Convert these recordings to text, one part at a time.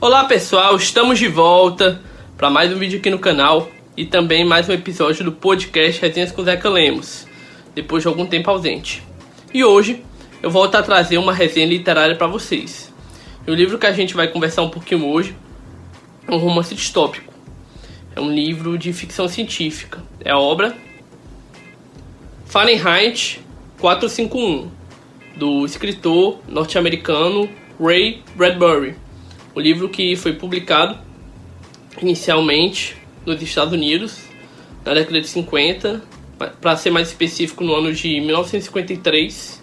Olá pessoal, estamos de volta para mais um vídeo aqui no canal e também mais um episódio do podcast Resenhas com Zeca Lemos, depois de algum tempo ausente. E hoje eu volto a trazer uma resenha literária para vocês. E o livro que a gente vai conversar um pouquinho hoje é um romance distópico. É um livro de ficção científica. É a obra Fahrenheit 451, do escritor norte-americano Ray Bradbury o livro que foi publicado inicialmente nos Estados Unidos na década de 50, para ser mais específico no ano de 1953.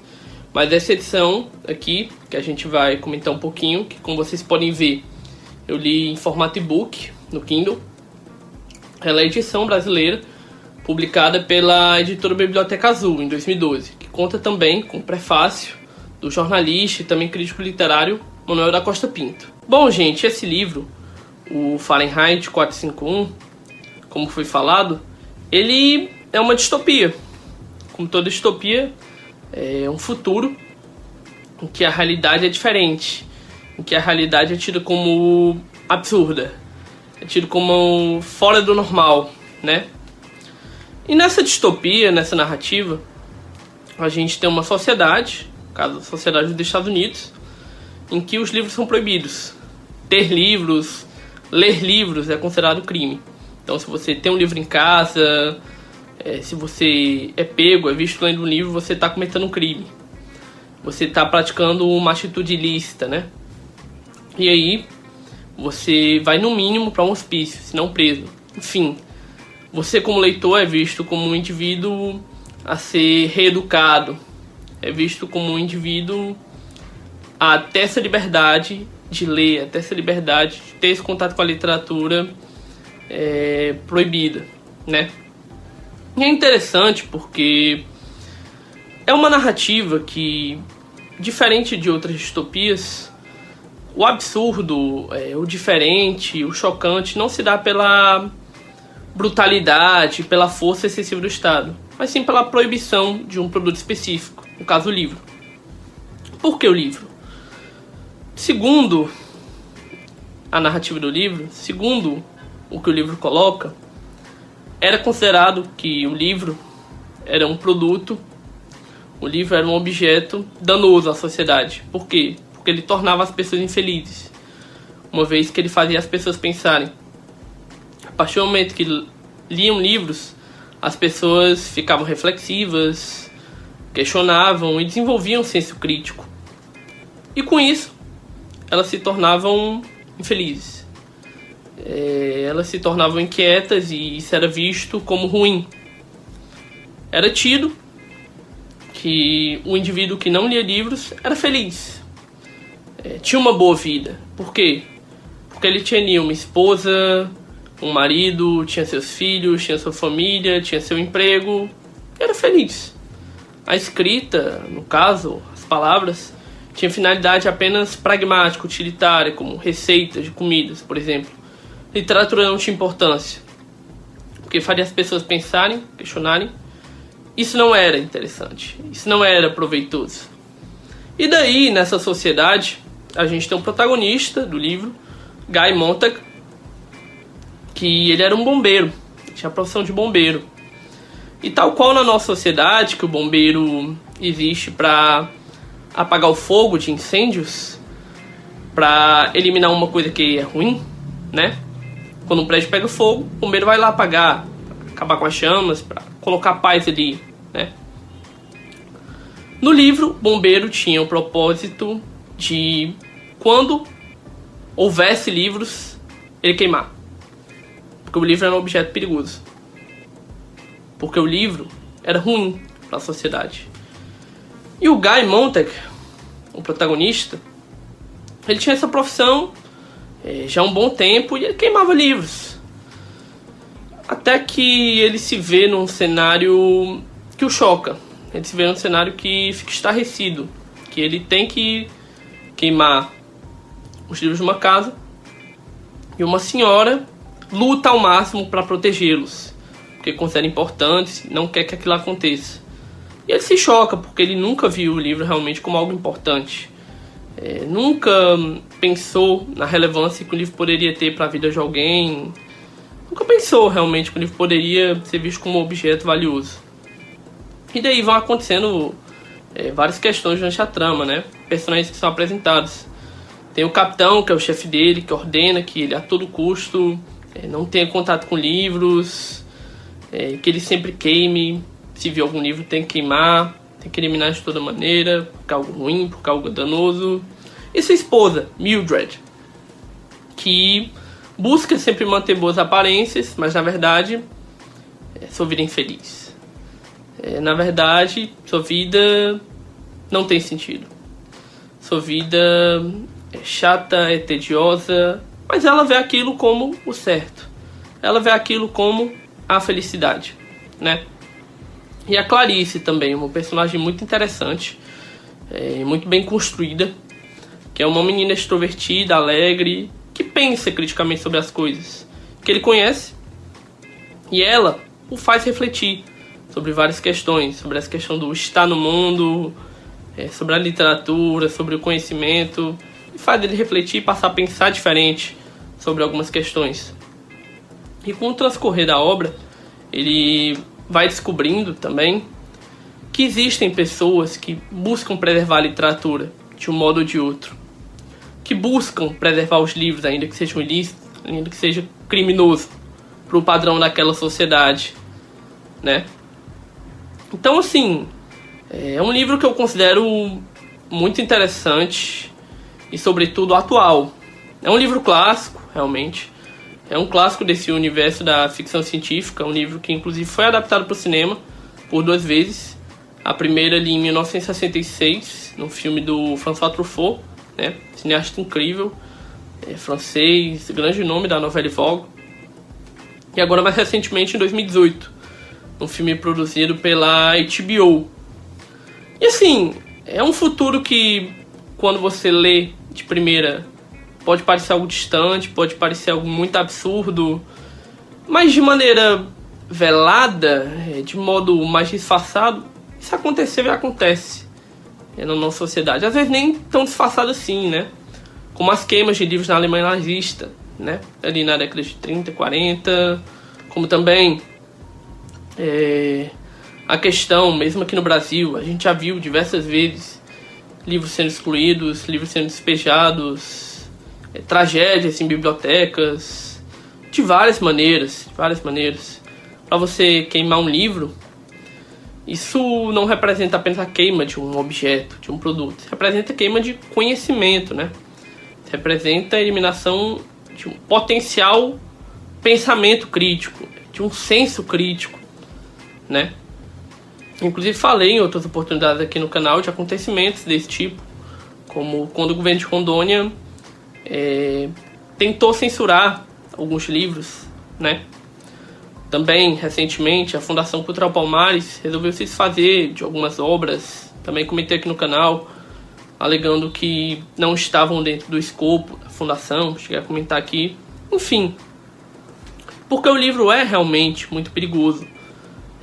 Mas essa edição aqui, que a gente vai comentar um pouquinho, que como vocês podem ver, eu li em formato e-book no Kindle. Ela é a edição brasileira, publicada pela editora Biblioteca Azul em 2012, que conta também com o prefácio do jornalista e também crítico literário Manuel da Costa Pinto. Bom, gente, esse livro, o Fahrenheit 451, como foi falado, ele é uma distopia. Como toda distopia, é um futuro em que a realidade é diferente, em que a realidade é tida como absurda, é tida como fora do normal, né? E nessa distopia, nessa narrativa, a gente tem uma sociedade, no caso a sociedade dos Estados Unidos, em que os livros são proibidos. Ter livros, ler livros é considerado crime. Então, se você tem um livro em casa, é, se você é pego, é visto lendo um livro, você está cometendo um crime. Você está praticando uma atitude ilícita, né? E aí, você vai no mínimo para um hospício, se não preso. Enfim, você como leitor é visto como um indivíduo a ser reeducado, é visto como um indivíduo a ter essa liberdade de ler, a ter essa liberdade de ter esse contato com a literatura é, proibida, né? E é interessante porque é uma narrativa que, diferente de outras distopias, o absurdo, é, o diferente, o chocante não se dá pela brutalidade, pela força excessiva do Estado, mas sim pela proibição de um produto específico, no caso o livro. Por que o livro? Segundo a narrativa do livro, segundo o que o livro coloca, era considerado que o livro era um produto, o livro era um objeto danoso à sociedade. Por quê? Porque ele tornava as pessoas infelizes, uma vez que ele fazia as pessoas pensarem. A partir do momento que liam livros, as pessoas ficavam reflexivas, questionavam e desenvolviam um senso crítico. E com isso, elas se tornavam infelizes. É, elas se tornavam inquietas e isso era visto como ruim. Era tido que o indivíduo que não lia livros era feliz, é, tinha uma boa vida. Por quê? Porque ele tinha uma esposa, um marido, tinha seus filhos, tinha sua família, tinha seu emprego, era feliz. A escrita, no caso, as palavras, tinha finalidade apenas pragmática, utilitária, como receitas de comidas, por exemplo. Literatura não tinha importância, porque faria as pessoas pensarem, questionarem. Isso não era interessante, isso não era proveitoso. E daí, nessa sociedade, a gente tem um protagonista do livro, Guy Montag, que ele era um bombeiro, tinha a profissão de bombeiro. E tal qual na nossa sociedade, que o bombeiro existe para apagar o fogo de incêndios para eliminar uma coisa que é ruim, né? Quando um prédio pega fogo, o bombeiro vai lá apagar, acabar com as chamas, para colocar paz ali, né? No livro, o bombeiro tinha o propósito de quando houvesse livros, ele queimar. Porque o livro era um objeto perigoso. Porque o livro era ruim para a sociedade. E o Guy Montag, o protagonista, ele tinha essa profissão é, já há um bom tempo e ele queimava livros. Até que ele se vê num cenário que o choca. Ele se vê num cenário que fica estarrecido. Que ele tem que queimar os livros de uma casa e uma senhora luta ao máximo para protegê-los, porque considera importantes, não quer que aquilo aconteça. E ele se choca porque ele nunca viu o livro realmente como algo importante. é, nunca pensou na relevância que o livro poderia ter para a vida de alguém, nunca pensou realmente que o livro poderia ser visto como um objeto valioso. E daí vão acontecendo é, várias questões durante a trama, né? Personagens que são apresentados. Tem o capitão, que é o chefe dele, que ordena que ele a todo custo é, não tenha contato com livros, é, que ele sempre queime, se viu algum livro tem que queimar, tem que eliminar de toda maneira, porque é algo ruim, porque é algo danoso. E sua esposa, Mildred, que busca sempre manter boas aparências, mas na verdade é sua vida infeliz. É, na verdade, sua vida não tem sentido. Sua vida é chata, é tediosa, mas ela vê aquilo como o certo. Ela vê aquilo como a felicidade, né? E a Clarice também, uma personagem muito interessante, é, muito bem construída, que é uma menina extrovertida, alegre, que pensa criticamente sobre as coisas que ele conhece, e ela o faz refletir sobre várias questões, sobre essa questão do estar no mundo, é, sobre a literatura, sobre o conhecimento, e faz ele refletir e passar a pensar diferente sobre algumas questões. E com o transcorrer da obra, ele vai descobrindo também que existem pessoas que buscam preservar a literatura de um modo ou de outro, que buscam preservar os livros, ainda que sejam ilícitos, ainda que seja criminoso, para o padrão daquela sociedade, né? Então, assim, é um livro que eu considero muito interessante e, sobretudo, atual. É um livro clássico, realmente. É um clássico desse universo da ficção científica, um livro que, inclusive, foi adaptado para o cinema por duas vezes. A primeira ali em 1966, no filme do François Truffaut, né? cineasta incrível, é, francês, grande nome da novela Vogue. E agora, mais recentemente, em 2018, um filme produzido pela HBO. E assim, é um futuro que quando você lê de primeira pode parecer algo distante, pode parecer algo muito absurdo, mas de maneira velada, é, de modo mais disfarçado, isso aconteceu e acontece é, na nossa sociedade. Às vezes nem tão disfarçado assim, né? Como as queimas de livros na Alemanha nazista, né? Ali na década de 30, 40, como também é, a questão, mesmo aqui no Brasil, a gente já viu diversas vezes livros sendo excluídos, livros sendo despejados, é, tragédias em bibliotecas, de várias maneiras, de várias maneiras. Para você queimar um livro, isso não representa apenas a queima de um objeto, de um produto, isso representa a queima de conhecimento, né? Isso representa a eliminação de um potencial pensamento crítico, de um senso crítico, né? Inclusive falei em outras oportunidades aqui no canal de acontecimentos desse tipo, como quando o governo de Rondônia é, tentou censurar alguns livros, né? Também, recentemente, a Fundação Cultural Palmares resolveu se desfazer de algumas obras, também comentei aqui no canal, alegando que não estavam dentro do escopo da fundação, cheguei a comentar aqui. Enfim, porque o livro é realmente muito perigoso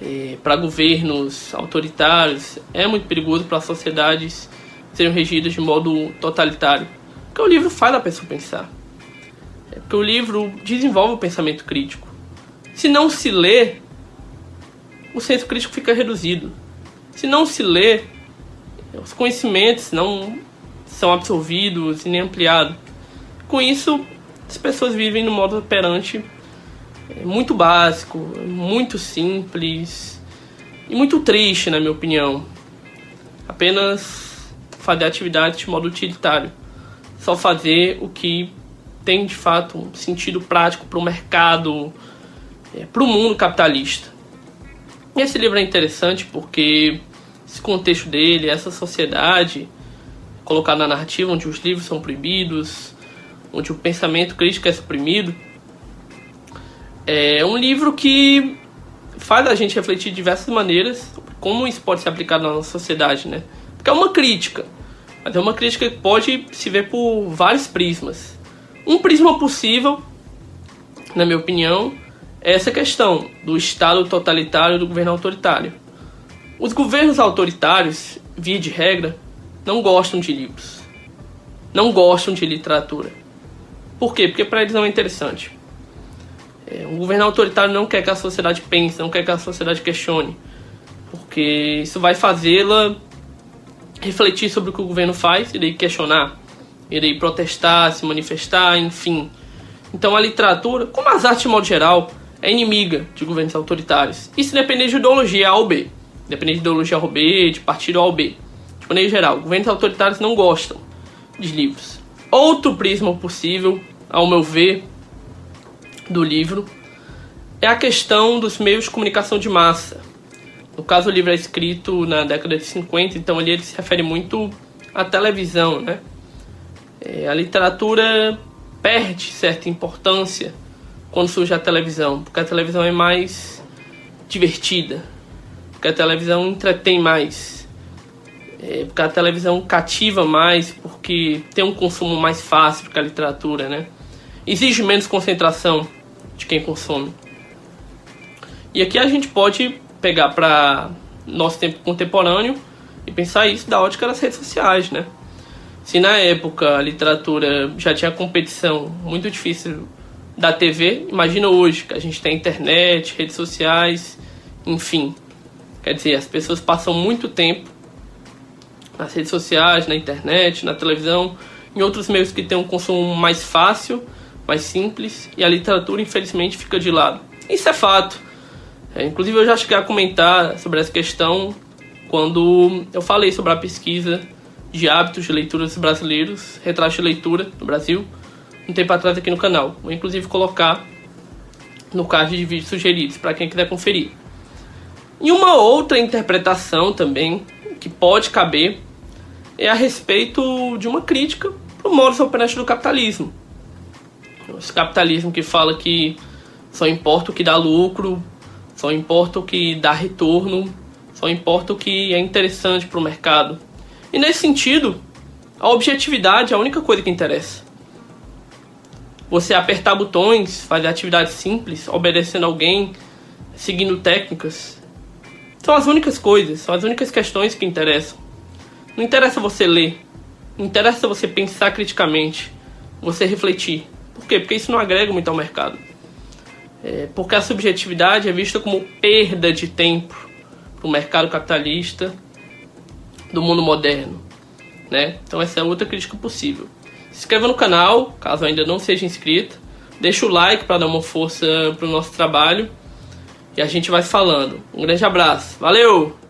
é, para governos autoritários, é muito perigoso para sociedades serem regidas de modo totalitário. Porque o livro faz a pessoa pensar. É porque o livro desenvolve o pensamento crítico. Se não se lê, o senso crítico fica reduzido. Se não se lê, os conhecimentos não são absorvidos e nem ampliados. Com isso, as pessoas vivem no modo operante é muito básico, muito simples e muito triste, na minha opinião. Apenas fazer atividade de modo utilitário. Só fazer o que tem de fato um sentido prático para o mercado, é, para o mundo capitalista. E esse livro é interessante porque esse contexto dele, essa sociedade colocada na narrativa onde os livros são proibidos, onde o pensamento crítico é suprimido, é um livro que faz a gente refletir de diversas maneiras como isso pode ser aplicado na nossa sociedade, né? Porque é uma crítica, mas é uma crítica que pode se ver por vários prismas. Um prisma possível, na minha opinião, é essa questão do Estado totalitário do governo autoritário. Os governos autoritários, via de regra, não gostam de livros. não gostam de literatura. Por quê? Porque para eles não é interessante. É, um governo autoritário não quer que a sociedade pense, não quer que a sociedade questione, porque isso vai fazê-la refletir sobre o que o governo faz daí questionar, daí protestar, se manifestar, enfim. Então a literatura, como as artes de modo geral, é inimiga de governos autoritários. Isso depende de ideologia A ou B. Depende de ideologia A ou B, de partido A ou B. De maneira geral, governos autoritários não gostam de livros. Outro prisma possível, ao meu ver, do livro é a questão dos meios de comunicação de massa. No caso, o livro é escrito na década de 50, então ali ele se refere muito à televisão, né? É, a literatura perde certa importância quando surge a televisão, porque a televisão é mais divertida, porque a televisão entretém mais, é, porque a televisão cativa mais, porque tem um consumo mais fácil que a literatura, né? Exige menos concentração de quem consome. E aqui a gente pode pegar para nosso tempo contemporâneo e pensar isso da ótica das redes sociais, né? Se na época a literatura já tinha competição muito difícil da TV, imagina hoje que a gente tem internet, redes sociais, enfim. Quer dizer, as pessoas passam muito tempo nas redes sociais, na internet, na televisão, em outros meios que têm um consumo mais fácil, mais simples, e a literatura, infelizmente, fica de lado. Isso é fato. É, inclusive, eu já cheguei a comentar sobre essa questão quando eu falei sobre a pesquisa de hábitos de leitura dos brasileiros, retrato de leitura no Brasil, um tempo atrás aqui no canal. Vou inclusive colocar no card de vídeos sugeridos para quem quiser conferir. E uma outra interpretação também que pode caber é a respeito de uma crítica para o modus operandi do capitalismo. Esse capitalismo que fala que só importa o que dá lucro, só importa o que dá retorno, só importa o que é interessante para o mercado. E nesse sentido, a objetividade é a única coisa que interessa. Você apertar botões, fazer atividades simples, obedecendo alguém, seguindo técnicas, são as únicas coisas, são as únicas questões que interessam. Não interessa você ler, não interessa você pensar criticamente, você refletir. Por quê? Porque isso não agrega muito ao mercado. É, porque a subjetividade é vista como perda de tempo para o mercado capitalista do mundo moderno. Né? Então essa é outra crítica possível. Se inscreva no canal, caso ainda não seja inscrito. Deixa o like para dar uma força para o nosso trabalho. E a gente vai falando. Um grande abraço. Valeu!